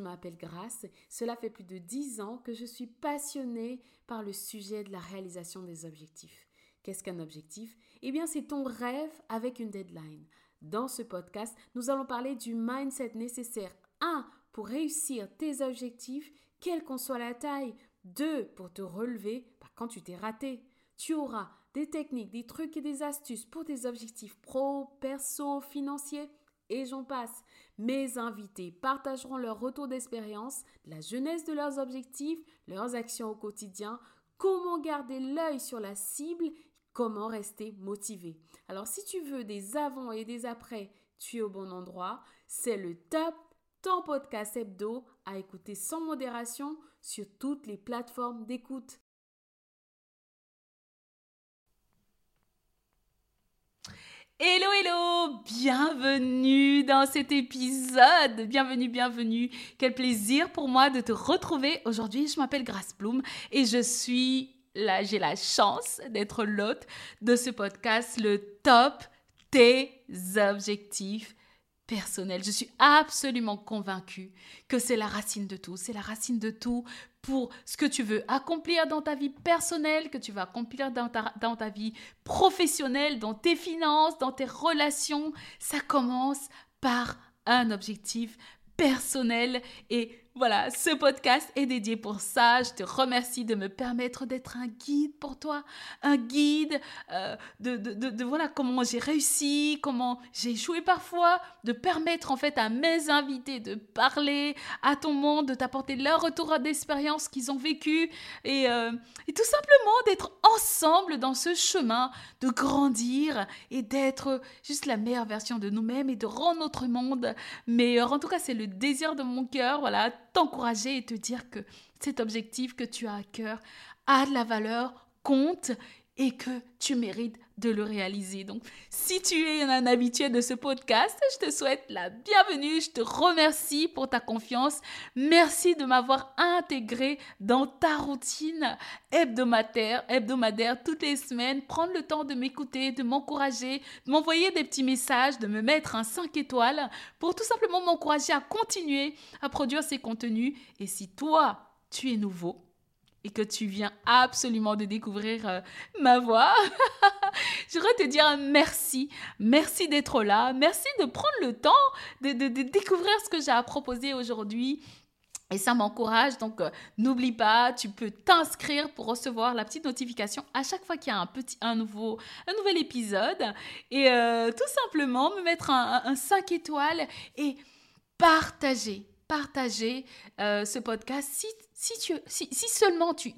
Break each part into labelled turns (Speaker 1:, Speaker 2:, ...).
Speaker 1: je m'appelle Grace. Cela fait plus de dix ans que je suis passionnée par le sujet de la réalisation des objectifs. Qu'est-ce qu'un objectif? Eh bien, c'est ton rêve avec une deadline. Dans ce podcast, nous allons parler du mindset nécessaire 1 pour réussir tes objectifs, quelle qu'en soit la taille, 2 pour te relever bah, quand tu t'es raté. Tu auras des techniques, des trucs et des astuces pour tes objectifs pro, perso, financiers et j'en passe. Mes invités partageront leur retour d'expérience, la jeunesse de leurs objectifs, leurs actions au quotidien, comment garder l'œil sur la cible, comment rester motivé. Alors si tu veux des avant et des après, tu es au bon endroit. C'est le top, ton podcast hebdo à écouter sans modération sur toutes les plateformes d'écoute. Hello, hello, bienvenue dans cet épisode, bienvenue, bienvenue. Quel plaisir pour moi de te retrouver aujourd'hui. Je m'appelle Grace Bloom et je suis là, j'ai la chance d'être l'hôte de ce podcast, le top tes objectifs personnels. Je suis absolument convaincue que c'est la racine de tout. C'est la racine de tout pour ce que tu veux accomplir dans ta vie personnelle, que tu vas accomplir dans ta, dans ta vie professionnelle, dans tes finances, dans tes relations. Ça commence par un objectif personnel et voilà, ce podcast est dédié pour ça. Je te remercie de me permettre d'être un guide pour toi, un guide euh, de, de, de, voilà comment j'ai réussi, comment j'ai échoué parfois, de permettre en fait à mes invités de parler à ton monde, de t'apporter leur retour d'expérience qu'ils ont vécu et, euh, et tout simplement d'être ensemble dans ce chemin, de grandir et d'être juste la meilleure version de nous-mêmes et de rendre notre monde meilleur. En tout cas, c'est le désir de mon cœur, voilà t'encourager et te dire que cet objectif que tu as à cœur a de la valeur, compte et que tu mérites de le réaliser. Donc, si tu es un habitué de ce podcast, je te souhaite la bienvenue. Je te remercie pour ta confiance. Merci de m'avoir intégré dans ta routine hebdomadaire, hebdomadaire toutes les semaines. Prendre le temps de m'écouter, de m'encourager, de m'envoyer des petits messages, de me mettre un 5 étoiles pour tout simplement m'encourager à continuer à produire ces contenus. Et si toi, tu es nouveau, et que tu viens absolument de découvrir euh, ma voix, je voudrais te dire merci. Merci d'être là. Merci de prendre le temps de, découvrir ce que j'ai à proposer aujourd'hui. Et ça m'encourage, donc euh, n'oublie pas, tu peux t'inscrire pour recevoir la petite notification à chaque fois qu'il y a un, petit, un, nouveau, un nouvel épisode. Et euh, tout simplement me mettre un, un 5 étoiles et partager partager euh, ce podcast. Si, seulement tu,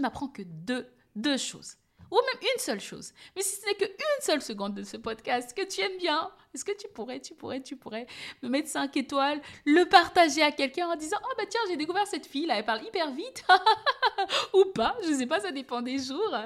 Speaker 1: n'apprends que deux choses, ou même une seule chose. Mais si ce n'est qu'une seule seconde de ce podcast que tu aimes bien, est-ce que tu pourrais, tu pourrais, tu pourrais me mettre 5 étoiles, le partager à quelqu'un en disant Oh bah tiens, j'ai découvert cette fille là, elle parle hyper vite ou pas, je sais pas, ça dépend des jours.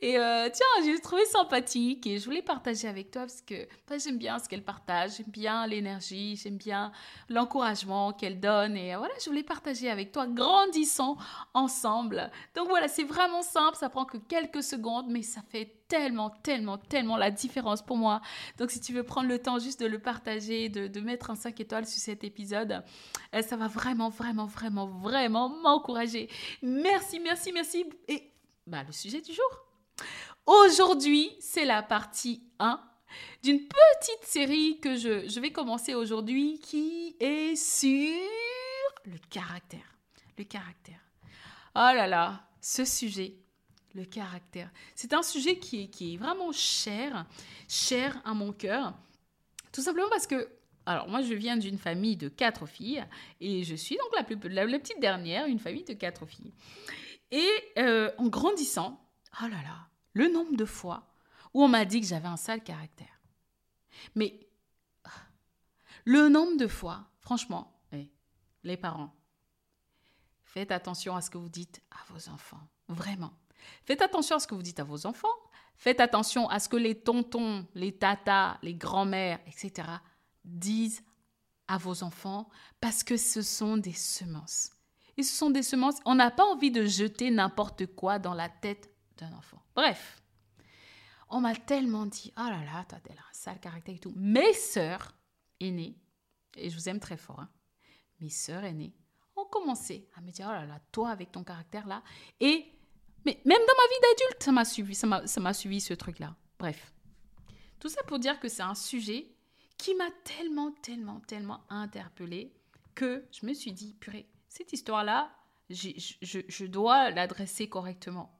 Speaker 1: Et euh, tiens, j'ai trouvé sympathique et je voulais partager avec toi parce que j'aime bien ce qu'elle partage, j'aime bien l'énergie, j'aime bien l'encouragement qu'elle donne et voilà, je voulais partager avec toi. Grandissons ensemble. Donc voilà, c'est vraiment simple, ça prend que quelques secondes, mais ça fait tellement, tellement, tellement la différence pour moi. Donc, si tu veux prendre le temps juste de le partager, de, mettre un 5 étoiles sur cet épisode, euh, ça va vraiment, vraiment, vraiment, vraiment m'encourager. Merci, merci, merci. Et bah, le sujet du jour. Aujourd'hui, c'est la partie 1 d'une petite série que je, je vais commencer aujourd'hui qui est sur le caractère. Le caractère. Oh là là, ce sujet le caractère. C'est un sujet qui est, vraiment cher, cher à mon cœur. Tout simplement parce que, alors moi je viens d'une famille de quatre filles et je suis donc la, plus, petite dernière, une famille de quatre filles. Et euh, en grandissant, oh là là, le nombre de fois où on m'a dit que j'avais un sale caractère. Mais le nombre de fois, franchement, eh, les parents, faites attention à ce que vous dites à vos enfants. Vraiment. Faites attention à ce que vous dites à vos enfants. Faites attention à ce que les tontons, les tatas, les grands-mères, etc. disent à vos enfants parce que ce sont des semences. Et ce sont des semences. On n'a pas envie de jeter n'importe quoi dans la tête d'un enfant. Bref, on m'a tellement dit Oh là là, t'as un sale caractère et tout. Mes sœurs aînées, et je vous aime très fort, hein, mes sœurs aînées ont commencé à me dire, oh là là, toi avec ton caractère là. Et mais même dans ma vie d'adulte, ça m'a suivi, ça m'a suivi ce truc-là. Bref. Tout ça pour dire que c'est un sujet qui m'a tellement, tellement, tellement interpellée que je me suis dit, purée, cette histoire-là, je, je, dois l'adresser correctement.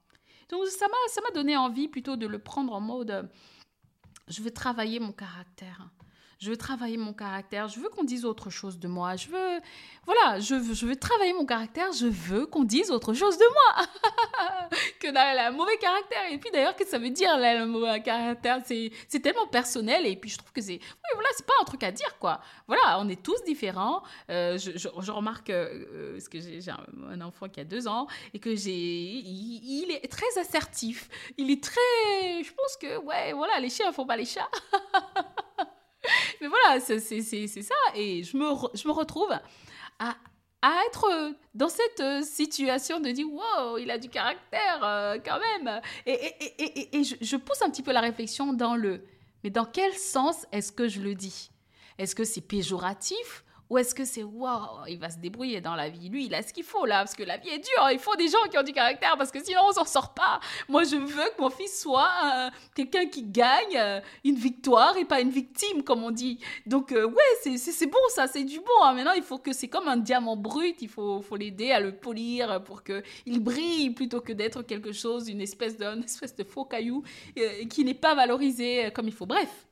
Speaker 1: Donc ça m'a donné envie plutôt de le prendre en mode, je veux travailler mon caractère je veux travailler mon caractère, je veux qu'on dise autre chose de moi, je veux, voilà, je veux, travailler mon caractère, je veux qu'on dise autre chose de moi que le mauvais caractère. Et puis d'ailleurs, que ça veut dire le mauvais caractère C'est tellement personnel et puis je trouve que c'est, oui, voilà, c'est pas un truc à dire quoi. Voilà, on est tous différents. Euh, je, remarque euh, parce que j'ai un, enfant qui a deux ans et que j'ai, il, est très assertif. Il est très, je pense que ouais, voilà, les chiens font pas les chats. Mais voilà, c'est ça. Et je me, je me retrouve à, à être dans cette euh, situation de dire wow, il a du caractère euh, quand même. Et, et, et, et je, je, pousse un petit peu la réflexion dans le mais dans quel sens est-ce que je le dis? Est-ce que c'est péjoratif ou est-ce que c'est waouh, il va se débrouiller dans la vie Lui, il a ce qu'il faut là, parce que la vie est dure. Il faut des gens qui ont du caractère, parce que sinon on s'en sort pas. Moi, je veux que mon fils soit euh, quelqu'un qui gagne euh, une victoire et pas une victime, comme on dit. Donc, euh, ouais, c'est bon ça, c'est du bon. Hein. Maintenant, il faut que c'est comme un diamant brut. Il faut, faut l'aider à le polir pour qu'il brille plutôt que d'être quelque chose, une espèce de, espèce de faux caillou qui n'est pas valorisé comme il faut. Bref,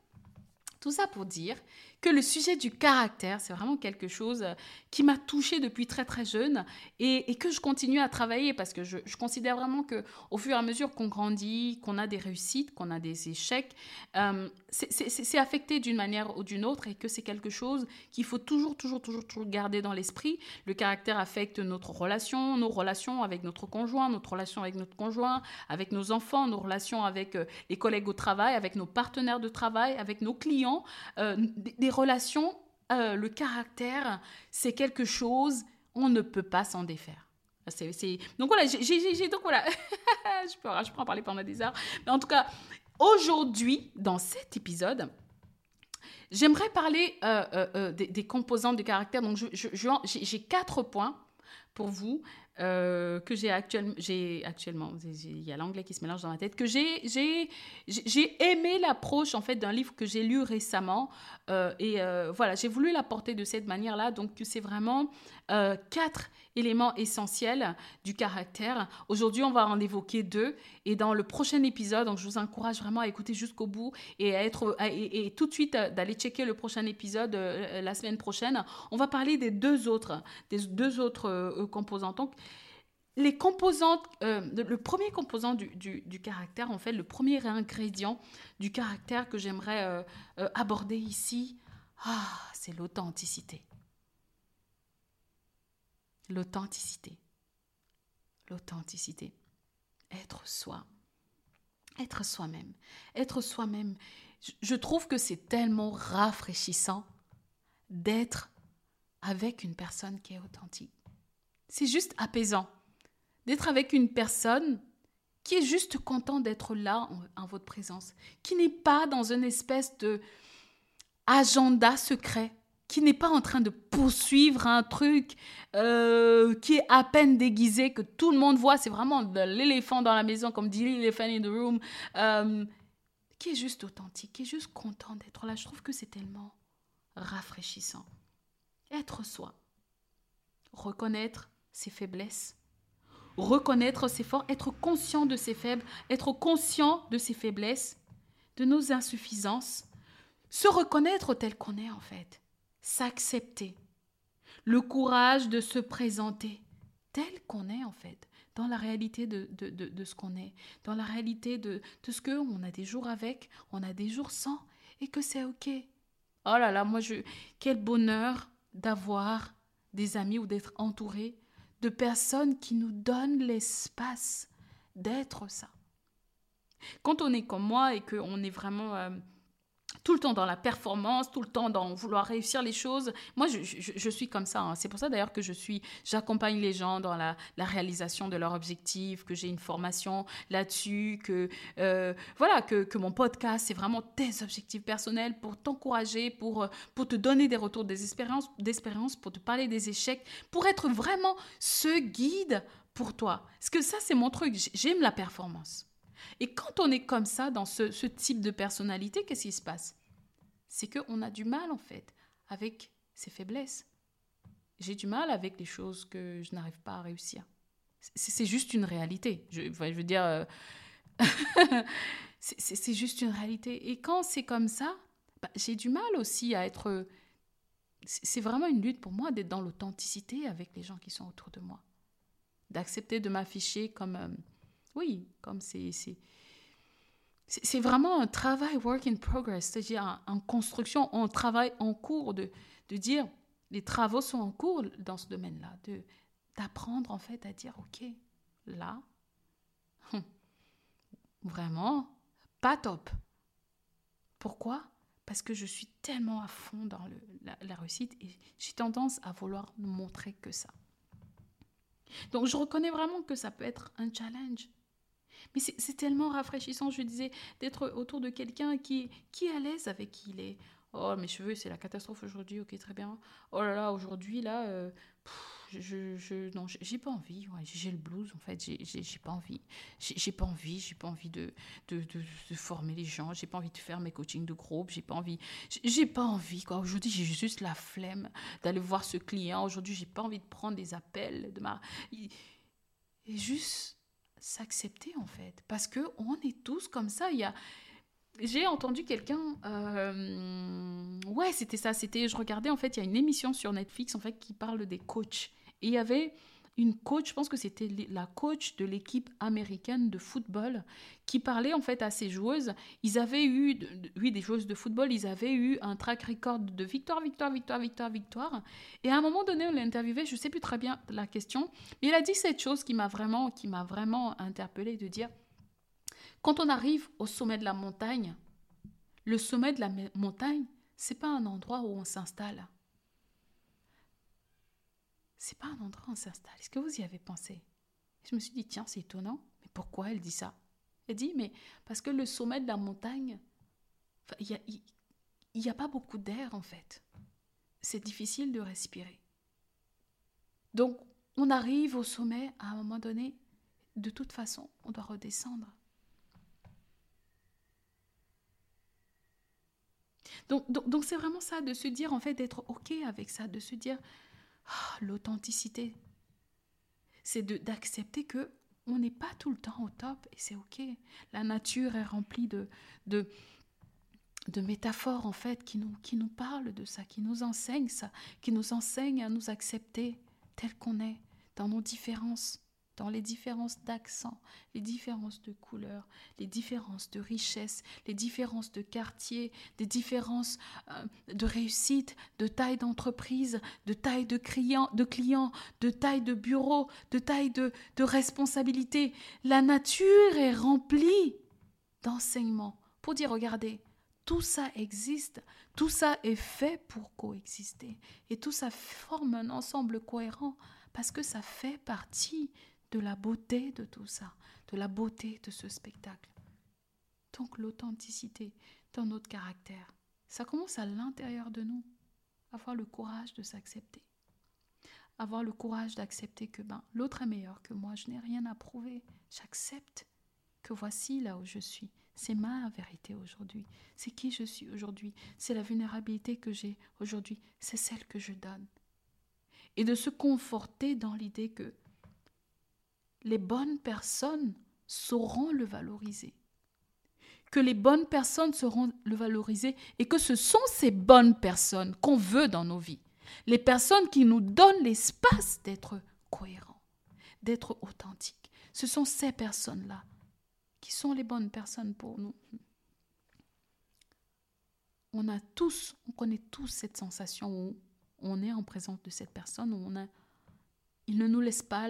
Speaker 1: tout ça pour dire que le sujet du caractère, c'est vraiment quelque chose euh, qui m'a touchée depuis très très jeune et, que je continue à travailler parce que je, considère vraiment que au fur et à mesure qu'on grandit, qu'on a des réussites, qu'on a des échecs, euh, c'est affecté d'une manière ou d'une autre et que c'est quelque chose qu'il faut toujours, toujours, toujours, toujours garder dans l'esprit. Le caractère affecte notre relation, nos relations avec notre conjoint, notre relation avec notre conjoint, avec nos enfants, nos relations avec euh, les collègues au travail, avec nos partenaires de travail, avec nos clients, des relations, euh, le caractère, c'est quelque chose, on ne peut pas s'en défaire. Donc voilà, j'ai, donc voilà, je, peux, en parler pendant des heures. Mais en tout cas, aujourd'hui, dans cet épisode, j'aimerais parler euh, euh, des, composants du caractère. Donc j'ai quatre points pour vous euh, que j'ai j'ai actuellement, il y a l'anglais qui se mélange dans ma tête, que j'ai, j'ai, j'ai aimé l'approche en fait d'un livre que j'ai lu récemment euh, et euh, voilà, j'ai voulu l'apporter de cette manière-là. Donc c'est vraiment quatre éléments essentiels du caractère. Aujourd'hui, on va en évoquer deux et dans le prochain épisode, donc je vous encourage vraiment à écouter jusqu'au bout et à être et, tout de suite d'aller checker le prochain épisode la semaine prochaine. On va parler des deux autres, des deux autres composants. Donc, les composantes, euh, le premier composant du, caractère, en fait, le premier ingrédient du caractère que j'aimerais euh, euh, aborder ici, ah, c'est l'authenticité. L'authenticité. L'authenticité. Être soi. Être soi-même. Être soi-même. Je trouve que c'est tellement rafraîchissant d'être avec une personne qui est authentique. C'est juste apaisant d'être avec une personne qui est juste content d'être là en, votre présence, qui n'est pas dans une espèce de agenda secret, qui n'est pas en train de poursuivre un truc euh, qui est à peine déguisé, que tout le monde voit, c'est vraiment l'éléphant dans la maison, comme dit l'éléphant in the room, euh, qui est juste authentique, qui est juste content d'être là. Je trouve que c'est tellement rafraîchissant. Être soi, reconnaître ses faiblesses, reconnaître ses forces, être conscient de ses faibles, être conscient de ses faiblesses, de nos insuffisances, se reconnaître tel qu'on est en fait, s'accepter, le courage de se présenter tel qu'on est en fait, dans la réalité de, de, ce qu'on est, dans la réalité de, de ce qu'on a des jours avec, on a des jours sans, et que c'est ok. Oh là là, moi je, quel bonheur d'avoir des amis ou d'être entouré de personnes qui nous donnent l'espace d'être ça. Quand on est comme moi et qu'on est vraiment... Euh, tout le temps dans la performance, tout le temps dans vouloir réussir les choses. Moi, je, suis comme ça. Hein. C'est pour ça d'ailleurs que je suis, j'accompagne les gens dans la, réalisation de leurs objectifs, que j'ai une formation là-dessus, que euh, voilà, que, que, mon podcast c'est vraiment tes objectifs personnels pour t'encourager, pour pour te donner des retours des expériences, d'expérience, pour te parler des échecs, pour être vraiment ce guide pour toi. Parce que ça, c'est mon truc. J'aime la performance. Et quand on est comme ça, dans ce, type de personnalité, qu'est-ce qui se passe? C'est qu'on a du mal, en fait, avec ses faiblesses. J'ai du mal avec les choses que je n'arrive pas à réussir. C'est juste une réalité. Je, je veux dire, euh, c'est juste une réalité. Et quand c'est comme ça, bah, j'ai du mal aussi à être... C'est vraiment une lutte pour moi d'être dans l'authenticité avec les gens qui sont autour de moi. D'accepter de m'afficher comme... Euh, oui, comme c'est c'est vraiment un travail work in progress, c'est-à-dire en, construction, en travail en cours, de, de dire les travaux sont en cours dans ce domaine-là, d'apprendre en fait à dire ok, là, vraiment, pas top. Pourquoi? Parce que je suis tellement à fond dans le, la, réussite et j'ai tendance à vouloir montrer que ça. Donc je reconnais vraiment que ça peut être un challenge. Mais c'est tellement rafraîchissant, je disais, d'être autour de quelqu'un qui, qui est à l'aise avec qui il est. Oh, mes cheveux, c'est la catastrophe aujourd'hui, ok, très bien. Oh là là, aujourd'hui, là, euh, je, je, non, j'ai pas envie, j'ai le blues, en fait, j'ai pas envie. J'ai pas envie, j'ai pas envie de de, de, de, former les gens, j'ai pas envie de faire mes coachings de groupe, j'ai pas envie, j'ai pas envie, quoi. Aujourd'hui, j'ai juste la flemme d'aller voir ce client. Aujourd'hui, j'ai pas envie de prendre des appels de ma. Et juste s'accepter en fait. Parce que on est tous comme ça. Il y a... J'ai entendu quelqu'un, euh, ouais, c'était ça, c'était, je regardais en fait, il y a une émission sur Netflix en fait qui parle des coachs. Et il y avait une coach, je pense que c'était la coach de l'équipe américaine de football, qui parlait en fait à ces joueuses. Ils avaient eu, oui, des joueuses de football, ils avaient eu un track record de victoire, victoire, victoire, victoire, victoire. Et à un moment donné, on l'a interviewé, je ne sais plus très bien la question, mais il a dit cette chose qui m'a vraiment, vraiment interpellée de dire, quand on arrive au sommet de la montagne, le sommet de la montagne, c'est pas un endroit où on s'installe c'est pas un endroit où on s'installe. Est-ce que vous y avez pensé? Je me suis dit, tiens, c'est étonnant. Mais pourquoi elle dit ça? Elle dit, mais parce que le sommet de la montagne, il n'y a, y a pas beaucoup d'air en fait. C'est difficile de respirer. Donc, on arrive au sommet à un moment donné. De toute façon, on doit redescendre. Donc, c'est vraiment ça, de se dire, en fait, d'être OK avec ça, de se dire, ah, l'authenticité. C'est d'accepter que on n'est pas tout le temps au top et c'est ok. La nature est remplie de, métaphores en fait qui nous, qui nous parlent de ça, qui nous enseignent ça, qui nous enseignent à nous accepter tel qu'on est, dans nos différences dans les différences d'accent, les différences de couleurs, les différences de richesse, les différences de quartier, des différences euh, de réussite, de taille d'entreprise, de taille de clients, de taille de bureau, de taille de, de responsabilité. La nature est remplie d'enseignements pour dire, regardez, tout ça existe, tout ça est fait pour coexister. Et tout ça forme un ensemble cohérent parce que ça fait partie de la beauté de tout ça, de la beauté de ce spectacle. Donc l'authenticité dans notre caractère, ça commence à l'intérieur de nous. Avoir le courage de s'accepter. Avoir le courage d'accepter que ben, l'autre est meilleur que moi, je n'ai rien à prouver. J'accepte que voici là où je suis. C'est ma vérité aujourd'hui. C'est qui je suis aujourd'hui. C'est la vulnérabilité que j'ai aujourd'hui. C'est celle que je donne. Et de se conforter dans l'idée que les bonnes personnes sauront le valoriser. Que les bonnes personnes sauront le valoriser et que ce sont ces bonnes personnes qu'on veut dans nos vies. Les personnes qui nous donnent l'espace d'être cohérents, d'être authentiques. Ce sont ces personnes-là qui sont les bonnes personnes pour nous. On a tous, on connaît tous cette sensation où on est en présence de cette personne, où on a, il ne nous laisse pas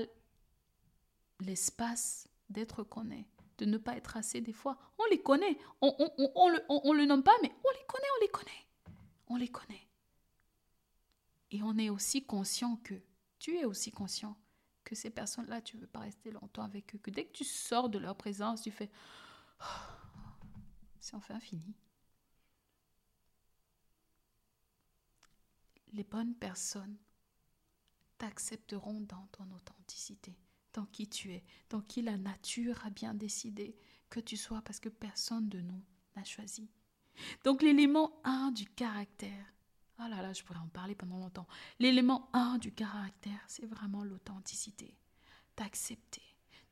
Speaker 1: l'espace d'être connu, de ne pas être assez des fois. On les connaît, on, on, le, nomme pas, mais on les connaît. On les connaît. Et on est aussi conscient que, tu es aussi conscient que ces personnes-là, tu ne veux pas rester longtemps avec eux, que dès que tu sors de leur présence, tu fais, c'est enfin fini. Les bonnes personnes t'accepteront dans ton authenticité, dans qui tu es, dans qui la nature a bien décidé que tu sois, parce que personne de nous n'a choisi. Donc l'élément 1 du caractère, oh là là, je pourrais en parler pendant longtemps. L'élément 1 du caractère, c'est vraiment l'authenticité. T'accepter.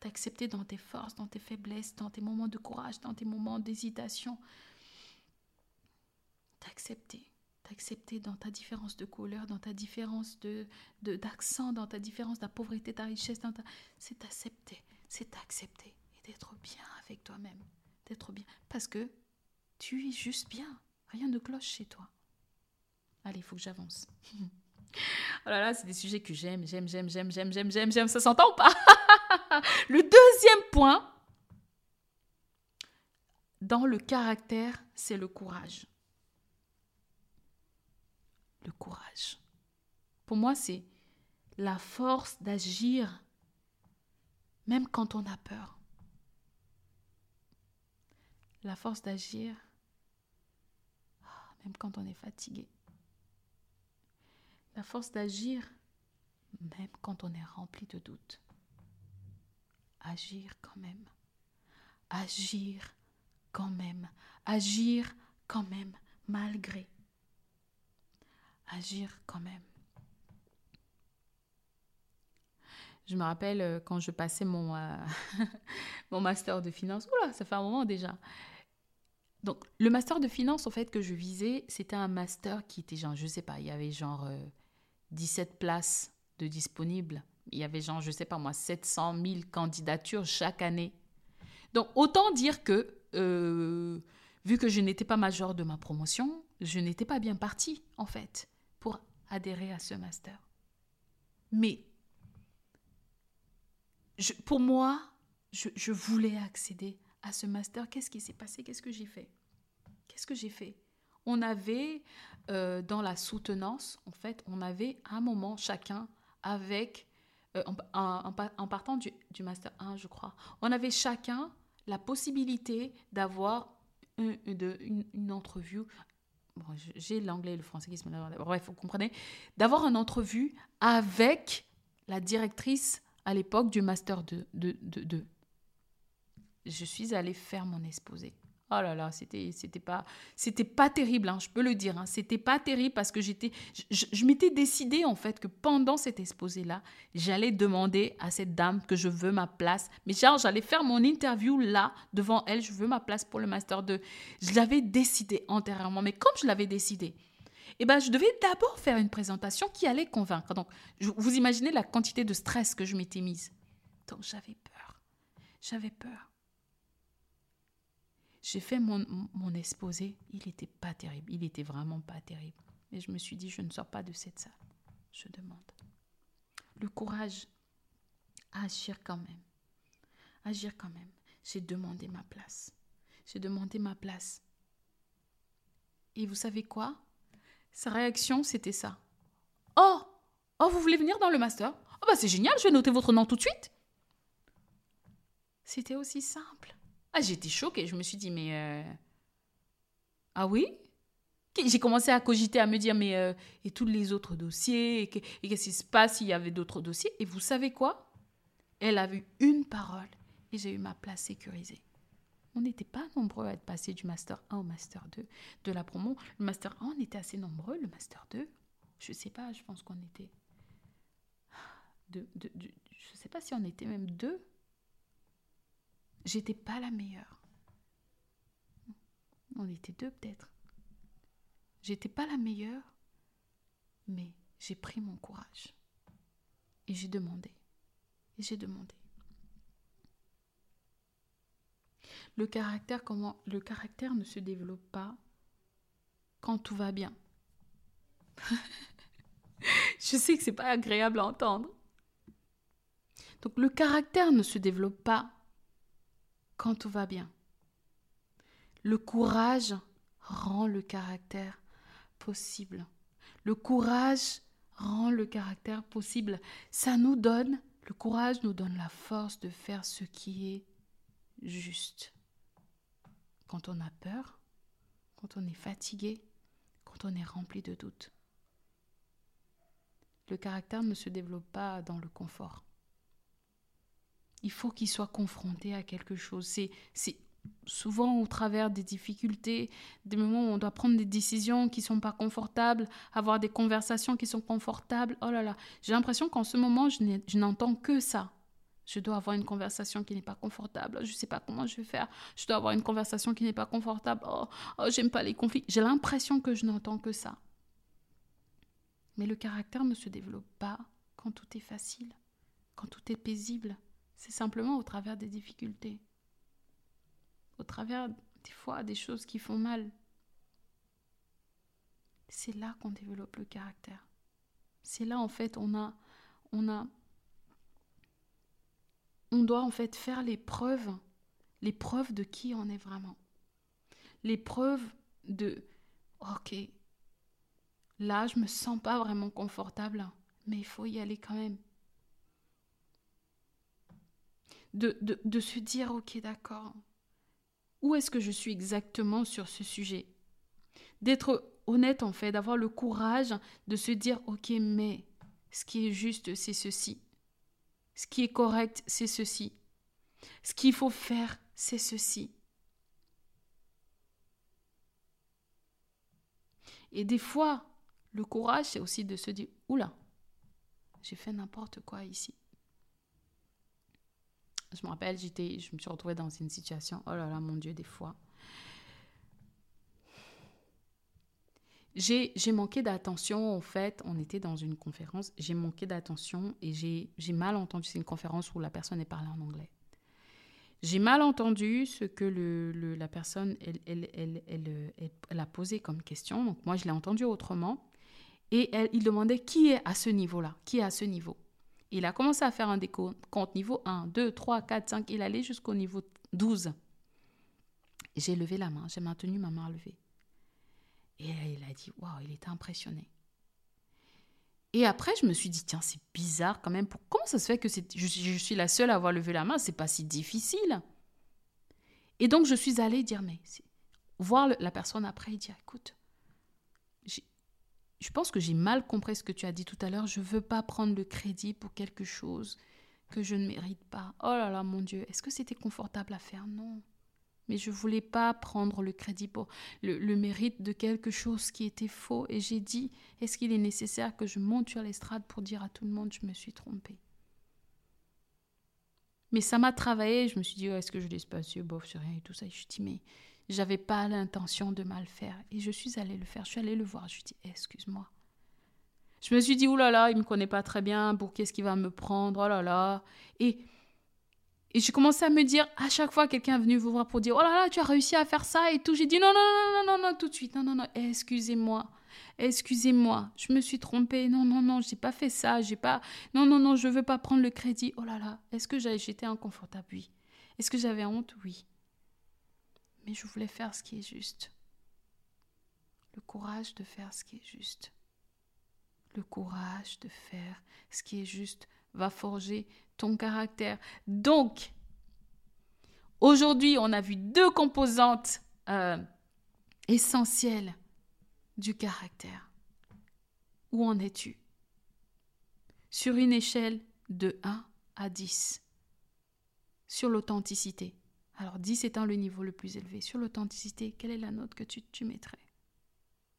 Speaker 1: T'accepter dans tes forces, dans tes faiblesses, dans tes moments de courage, dans tes moments d'hésitation. T'accepter. T'accepter dans ta différence de couleur, dans ta différence d'accent, dans ta différence de la pauvreté, ta richesse. Ta... C'est t'accepter. C'est t'accepter et d'être bien avec toi-même. D'être bien. Parce que tu es juste bien. Rien ne cloche chez toi. Allez, il faut que j'avance. oh là là, c'est des sujets que j'aime, j'aime, j'aime, j'aime, j'aime, j'aime, j'aime, j'aime. Ça s'entend ou pas? Le deuxième point dans le caractère, c'est le courage. Courage. Pour moi, c'est la force d'agir même quand on a peur. La force d'agir même quand on est fatigué. La force d'agir, même quand on est rempli de doutes. Agir quand même. Agir quand même. Agir quand même, malgré. Agir quand même. Je me rappelle euh, quand je passais mon, euh, mon master de finance. Oula, ça fait un moment déjà. Donc, le master de finance, en fait, que je visais, c'était un master qui était genre, je sais pas, il y avait genre 17 euh, places de disponibles. Il y avait genre, je sais pas moi, 700 000 candidatures chaque année. Donc, autant dire que, euh, vu que je n'étais pas major de ma promotion, je n'étais pas bien partie, en fait, pour adhérer à ce master. Mais, pour moi, je voulais accéder à ce master, qu'est-ce qui s'est passé? Qu'est-ce que j'ai fait? Qu'est-ce que j'ai fait? On avait, euh, dans la soutenance, en fait, on avait un moment chacun avec, euh, en, partant du, master 1, je crois, on avait chacun la possibilité d'avoir une, une, une, entrevue. J'ai l'anglais et le français qui se mélangent. Bref, vous comprenez D'avoir une entrevue avec la directrice à l'époque du master 2, de, de, de, je suis allée faire mon exposé. Oh là là, c'était c'était pas c'était pas terrible, hein, je peux le dire. Hein. C'était pas terrible parce que j'étais je, m'étais décidée en fait que pendant cet exposé là, j'allais demander à cette dame que je veux ma place. Mais genre j'allais faire mon interview là devant elle, je veux ma place pour le master 2. Je l'avais décidé antérieurement, mais comme je l'avais décidé, eh ben, je devais d'abord faire une présentation qui allait convaincre. Donc, vous imaginez la quantité de stress que je m'étais mise. Donc, j'avais peur. J'avais peur. J'ai fait mon, exposé, il n'était pas terrible, il était vraiment pas terrible. Et je me suis dit, je ne sors pas de cette salle. Je demande. Le courage à agir quand même. Agir quand même. J'ai demandé ma place. J'ai demandé ma place. Et vous savez quoi? Sa réaction, c'était ça. Oh Oh, vous voulez venir dans le master? Oh, bah c'est génial, je vais noter votre nom tout de suite. C'était aussi simple. Ah, j'étais choquée. Je me suis dit, mais. Euh, ah oui? J'ai commencé à cogiter, à me dire, mais. Euh, et tous les autres dossiers? Et qu'est-ce qui se passe? S'il y avait d'autres dossiers Et vous savez quoi? Elle a eu une parole et j'ai eu ma place sécurisée. On n'était pas nombreux à être passés du Master 1 au Master 2 de la promo. Le Master 1, on était assez nombreux. Le Master 2, je ne sais pas, je pense qu'on était. Je ne sais pas si on était même deux J'étais pas la meilleure. On était deux peut-être. J'étais pas la meilleure, mais j'ai pris mon courage. Et j'ai demandé. Et j'ai demandé. Le caractère, comment Le caractère ne se développe pas quand tout va bien. Je sais que c'est pas agréable à entendre. Donc le caractère ne se développe pas quand tout va bien. Le courage, rend le caractère possible. Le courage rend le caractère possible. Ça nous donne, le courage nous donne la force de faire ce qui est juste. Quand on a peur, quand on est fatigué, quand on est rempli de doutes. Le caractère ne se développe pas dans le confort. Il faut qu'il soit confronté à quelque chose. C'est, souvent au travers des difficultés, des moments où on doit prendre des décisions qui ne sont pas confortables, avoir des conversations qui sont confortables. Oh là là, j'ai l'impression qu'en ce moment, je n'entends que ça. Je dois avoir une conversation qui n'est pas confortable. Je ne sais pas comment je vais faire. Je dois avoir une conversation qui n'est pas confortable. Oh, oh j'aime pas les conflits. J'ai l'impression que je n'entends que ça. Mais le caractère ne se développe pas quand tout est facile, quand tout est paisible. C'est simplement au travers des difficultés au travers des fois des choses qui font mal. C'est là qu'on développe le caractère. C'est là en fait on a on a on doit en fait faire les preuves, les preuves de qui on est vraiment. Les preuves de OK. Là, je me sens pas vraiment confortable, mais il faut y aller quand même. De, se dire, ok, d'accord, où est-ce que je suis exactement sur ce sujet? D'être honnête en fait, d'avoir le courage de se dire ok mais ce qui est juste c'est ceci. Ce qui est correct c'est ceci. Ce qu'il faut faire c'est ceci. Et des fois, le courage c'est aussi de se dire oula, j'ai fait n'importe quoi ici. Je me rappelle, j'étais, je me suis retrouvée dans une situation, oh là là, mon Dieu, des fois. J'ai, manqué d'attention, en fait, on était dans une conférence, j'ai manqué d'attention et j'ai, mal entendu, c'est une conférence où la personne est parlée en anglais. J'ai mal entendu ce que le, la personne, elle, elle, elle, elle, a posé comme question, donc moi je l'ai entendu autrement, et il demandait qui est à ce niveau-là, qui est à ce niveau. Il a commencé à faire un décompte niveau 1, 2, 3, 4, 5. Il allait jusqu'au niveau 12. J'ai levé la main, j'ai maintenu ma main levée. Et il a dit, waouh, il était impressionné. Et après, je me suis dit, tiens, c'est bizarre quand même. Comment ça se fait que je, je suis la seule à avoir levé la main? C'est pas si difficile. Et donc, je suis allée dire, mais voir la personne après et dire, écoute, je pense que j'ai mal compris ce que tu as dit tout à l'heure. Je ne veux pas prendre le crédit pour quelque chose que je ne mérite pas. Oh là là, mon Dieu, est-ce que c'était confortable à faire? Non. Mais je ne voulais pas prendre le crédit pour le, mérite de quelque chose qui était faux. Et j'ai dit, est-ce qu'il est nécessaire que je monte sur l'estrade pour dire à tout le monde, je me suis trompée? Mais ça m'a travaillé. Je me suis dit, oh, est-ce que je laisse passer Bof, c'est rien et tout ça. Et je me suis dit, mais j'avais pas l'intention de mal faire. Et je suis allée le faire. Je suis allée le voir. Je lui ai dit, excuse-moi. Je me suis dit, oulala, là là, il me connaît pas très bien. Pour qu'est-ce qu'il va me prendre? Oh là là. Et, et j'ai commencé à me dire, à chaque fois, quelqu'un est venu vous voir pour dire, oh là là, tu as réussi à faire ça et tout. J'ai dit, non, non, non, non, non, non, tout de suite. Non, non, non, excusez-moi. Excusez-moi, je me suis trompée. Non, non, non, j'ai pas fait ça. J'ai pas. Non, non, non, je veux pas prendre le crédit. Oh là là, est-ce que j'étais inconfortable? Oui. Est-ce que j'avais honte? Oui mais je voulais faire ce qui est juste. Le courage de faire ce qui est juste. Le courage de faire ce qui est juste va forger ton caractère. Donc, aujourd'hui, on a vu deux composantes euh, essentielles du caractère. Où en es-tu? Sur une échelle de 1 à 10. Sur l'authenticité. Alors 10 étant le niveau le plus élevé. Sur l'authenticité, quelle est la note que tu, mettrais?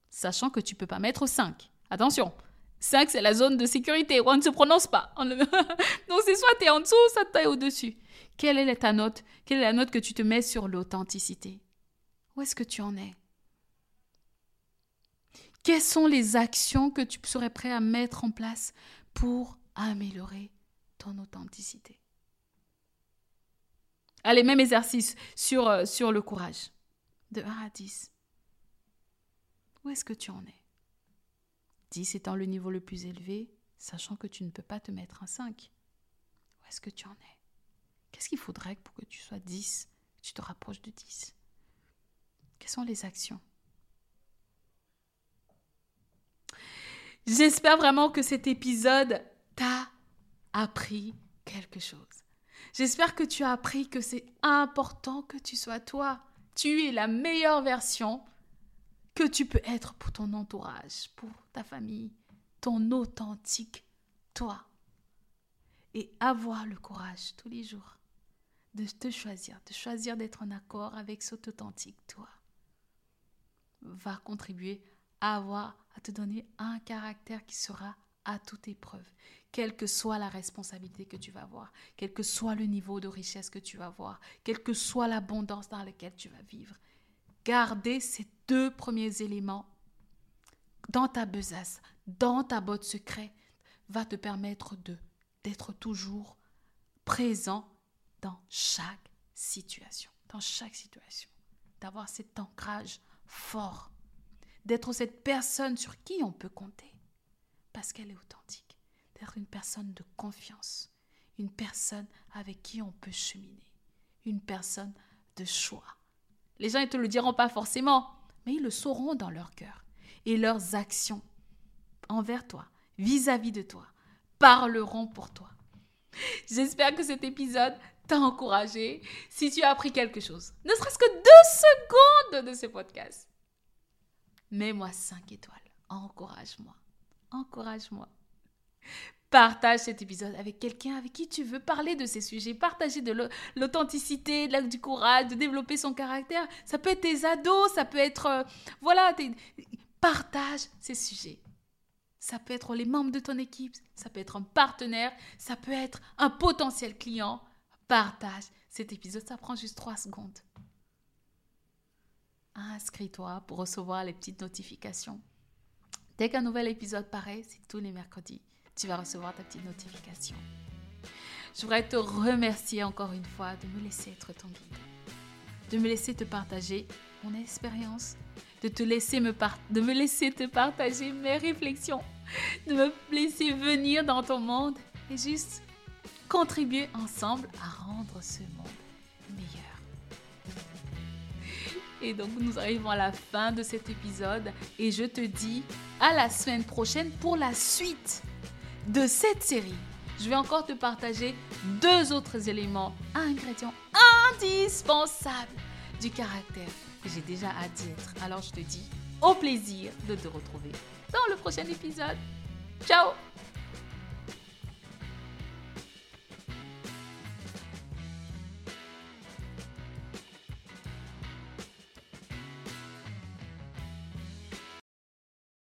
Speaker 1: Sachant que tu peux pas mettre 5. Attention, 5 c'est la zone de sécurité on ne se prononce pas. Donc c'est soit tu es en dessous, soit tu es au-dessus. Quelle est ta note? Quelle est la note que tu te mets sur l'authenticité? Où est-ce que tu en es? Quelles sont les actions que tu serais prêt à mettre en place pour améliorer ton authenticité? Ah, Allez, même exercice sur, euh, sur le courage. De 1 à 10. Où est-ce que tu en es? 10 étant le niveau le plus élevé, sachant que tu ne peux pas te mettre un 5. Où est-ce que tu en es? Qu'est-ce qu'il faudrait pour que tu sois 10 Tu te rapproches de 10. Quelles sont les actions? J'espère vraiment que cet épisode t'a appris quelque chose. J'espère que tu as appris que c'est important que tu sois toi. Tu es la meilleure version que tu peux être pour ton entourage, pour ta famille, ton authentique toi. Et avoir le courage tous les jours de te choisir, de choisir d'être en accord avec cet authentique toi, va contribuer à avoir, à te donner un caractère qui sera à toute épreuve, quelle que soit la responsabilité que tu vas avoir, quel que soit le niveau de richesse que tu vas avoir, quelle que soit l'abondance dans laquelle tu vas vivre. Garder ces deux premiers éléments dans ta besace, dans ta botte secrète, va te permettre d'être toujours présent dans chaque situation, dans chaque situation, d'avoir cet ancrage fort, d'être cette personne sur qui on peut compter, parce qu'elle est authentique, d'être une personne de confiance, une personne avec qui on peut cheminer, une personne de choix. Les gens ne te le diront pas forcément, mais ils le sauront dans leur cœur. Et leurs actions envers toi, vis-à-vis de toi, parleront pour toi. J'espère que cet épisode t'a encouragé. Si tu as appris quelque chose, ne serait-ce que deux secondes de ce podcast, mets-moi cinq étoiles. Encourage-moi. Encourage-moi. Partage cet épisode avec quelqu'un avec qui tu veux parler de ces sujets, partager de l'authenticité, du courage, de développer son caractère. Ça peut être tes ados, ça peut être... Euh, voilà, partage ces sujets. Ça peut être les membres de ton équipe, ça peut être un partenaire, ça peut être un potentiel client. Partage cet épisode, ça prend juste trois secondes. Inscris-toi pour recevoir les petites notifications. Dès qu'un nouvel épisode paraît, c'est tous les mercredis tu vas recevoir ta petite notification. Je voudrais te remercier encore une fois de me laisser être ton guide, de me laisser te partager mon expérience, de te laisser me de me laisser te partager mes réflexions, de me laisser venir dans ton monde et juste contribuer ensemble à rendre ce monde meilleur. Et donc nous arrivons à la fin de cet épisode et je te dis à la semaine prochaine pour la suite de cette série, je vais encore te partager deux autres éléments, ingrédients indispensables du caractère que j'ai déjà à dire. Alors je te dis au plaisir de te retrouver dans le prochain épisode. Ciao